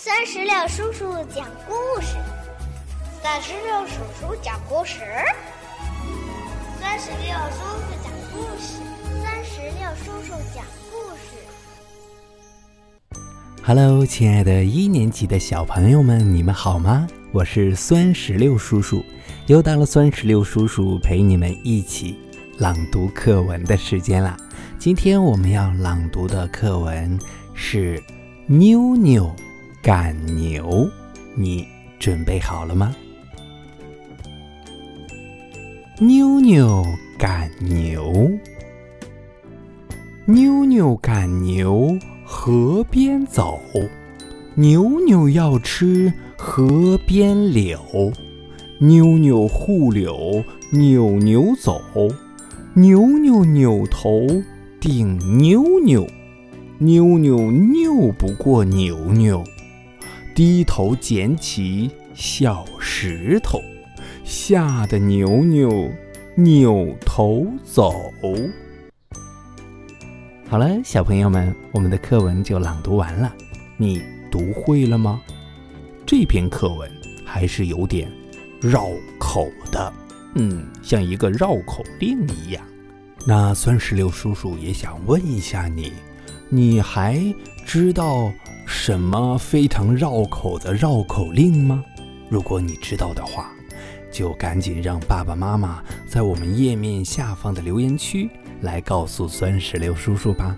三十六叔叔讲故事，三十六叔叔讲故事，三十六叔叔讲故事，三十六叔叔讲故事。Hello，亲爱的一年级的小朋友们，你们好吗？我是酸石榴叔叔，又到了酸石榴叔叔陪你们一起朗读课文的时间啦。今天我们要朗读的课文是《妞妞赶牛》，你准备好了吗？妞妞赶牛，妞妞赶牛河边走，牛牛要吃河边柳，妞妞护柳扭扭走，扭扭扭头。顶妞妞，妞妞拗不过牛牛，低头捡起小石头，吓得牛牛扭头走。好了，小朋友们，我们的课文就朗读完了，你读会了吗？这篇课文还是有点绕口的，嗯，像一个绕口令一样。那酸石榴叔叔也想问一下你，你还知道什么非常绕口的绕口令吗？如果你知道的话，就赶紧让爸爸妈妈在我们页面下方的留言区来告诉酸石榴叔叔吧。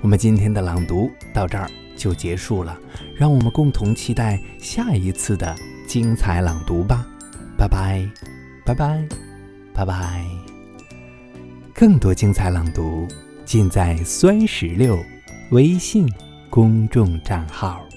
我们今天的朗读到这儿就结束了，让我们共同期待下一次的精彩朗读吧。拜拜，拜拜，拜拜。更多精彩朗读，尽在酸石榴微信公众账号。